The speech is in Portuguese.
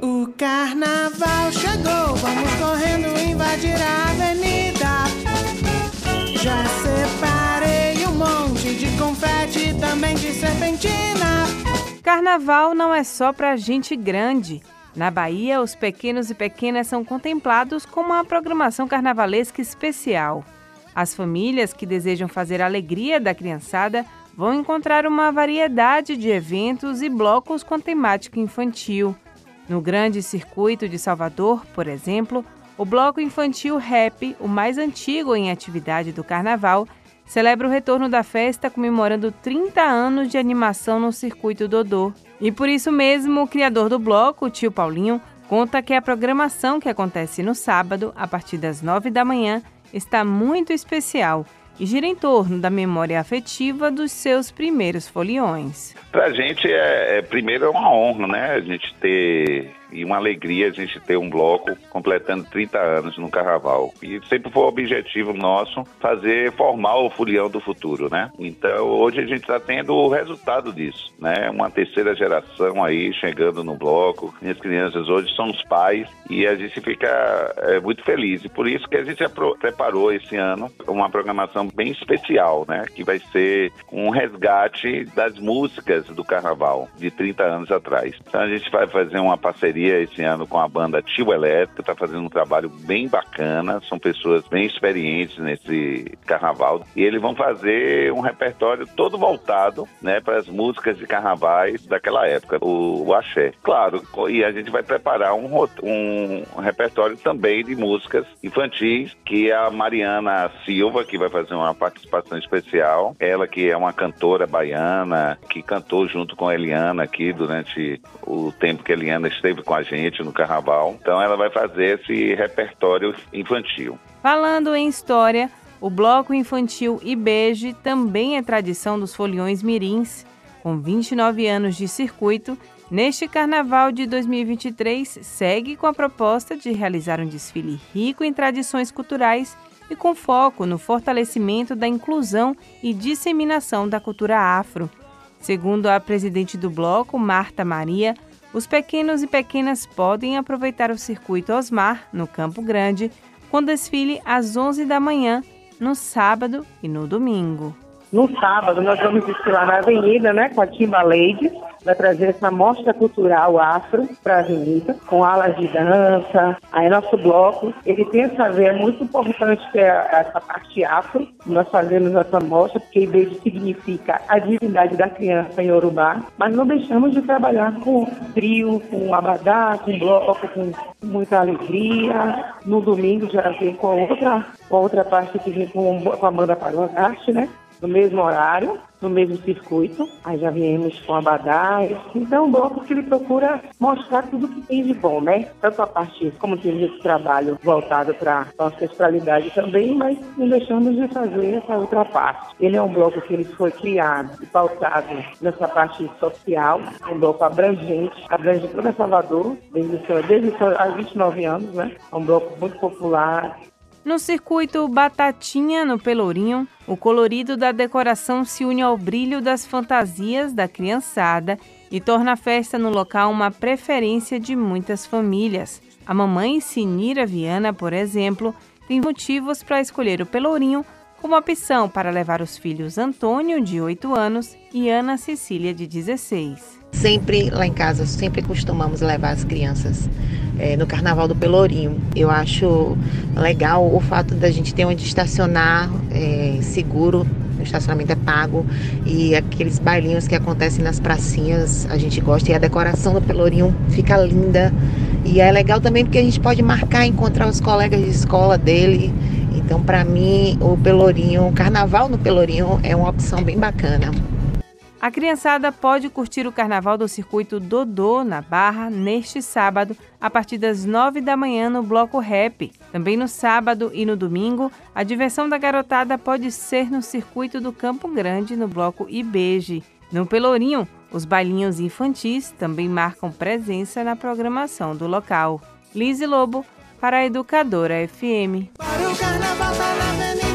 O carnaval chegou, vamos correndo invadir a avenida. Já separei um monte de confete, também de serpentina. Carnaval não é só pra gente grande. Na Bahia, os pequenos e pequenas são contemplados com uma programação carnavalesca especial. As famílias que desejam fazer a alegria da criançada vão encontrar uma variedade de eventos e blocos com temática infantil. No grande circuito de Salvador, por exemplo, o bloco infantil Rap, o mais antigo em atividade do carnaval, celebra o retorno da festa comemorando 30 anos de animação no circuito Dodô. E por isso mesmo, o criador do bloco, o tio Paulinho, conta que a programação que acontece no sábado, a partir das 9 da manhã, está muito especial e gira em torno da memória afetiva dos seus primeiros foliões. Para a gente, é, é, primeiro, é uma honra, né? A gente ter e uma alegria a gente ter um bloco completando 30 anos no Carnaval. E sempre foi o objetivo nosso fazer, formar o Folião do futuro, né? Então hoje a gente está tendo o resultado disso, né? Uma terceira geração aí chegando no bloco. Minhas crianças hoje são os pais e a gente fica é, muito feliz. E por isso que a gente preparou esse ano uma programação bem especial, né? Que vai ser um resgate das músicas do Carnaval de 30 anos atrás. Então a gente vai fazer uma parceria parceria esse ano com a banda Tio Elétrica, está fazendo um trabalho bem bacana, são pessoas bem experientes nesse carnaval. E eles vão fazer um repertório todo voltado né, para as músicas de carnavais daquela época, o, o axé. Claro, e a gente vai preparar um, um repertório também de músicas infantis, que é a Mariana Silva, que vai fazer uma participação especial. Ela que é uma cantora baiana, que cantou junto com a Eliana aqui durante o tempo que a Eliana esteve com com a gente no carnaval. Então ela vai fazer esse repertório infantil. Falando em história, o bloco infantil Ibeje também é tradição dos foliões mirins. Com 29 anos de circuito, neste carnaval de 2023 segue com a proposta de realizar um desfile rico em tradições culturais e com foco no fortalecimento da inclusão e disseminação da cultura afro. Segundo a presidente do bloco, Marta Maria, os pequenos e pequenas podem aproveitar o circuito Osmar, no Campo Grande, com desfile às 11 da manhã, no sábado e no domingo. No sábado, nós vamos desfilar na Avenida, né, com a Timba Ladies, vai trazer essa mostra cultural afro para a Avenida, com alas de dança. Aí nosso bloco, ele tem essa é muito importante ter essa parte afro. Nós fazemos essa mostra, porque Ibeji significa a divindade da criança em Yorubá, mas não deixamos de trabalhar com trio, com abadá, com bloco, com muita alegria. No domingo já vem com outra, outra parte que vem com, com a banda Pagogarte, né? no mesmo horário, no mesmo circuito. Aí já viemos com abadás. Então, o bloco que ele procura mostrar tudo que tem de bom, né? Tanto a parte, como temos esse trabalho voltado para a ancestralidade também, mas não deixamos de fazer essa outra parte. Ele é um bloco que ele foi criado e pautado nessa parte social, um bloco abrangente, abrange toda Salvador, desde, desde há 29 anos, né? É um bloco muito popular, no circuito Batatinha, no Pelourinho, o colorido da decoração se une ao brilho das fantasias da criançada e torna a festa no local uma preferência de muitas famílias. A mamãe Sinira Viana, por exemplo, tem motivos para escolher o Pelourinho como opção para levar os filhos Antônio, de 8 anos, e Ana Cecília, de 16. Sempre lá em casa, sempre costumamos levar as crianças é, no Carnaval do Pelourinho. Eu acho legal o fato da gente ter onde estacionar é, seguro, o estacionamento é pago e aqueles bailinhos que acontecem nas pracinhas a gente gosta e a decoração do Pelourinho fica linda. E é legal também porque a gente pode marcar, encontrar os colegas de escola dele. Então, para mim, o Pelourinho, o carnaval no Pelourinho é uma opção bem bacana. A criançada pode curtir o carnaval do circuito Dodô, na Barra, neste sábado, a partir das nove da manhã no Bloco Rap. Também no sábado e no domingo, a diversão da garotada pode ser no circuito do Campo Grande, no Bloco Ibeje. No Pelourinho, os bailinhos infantis também marcam presença na programação do local. Lise Lobo, para a Educadora FM. Para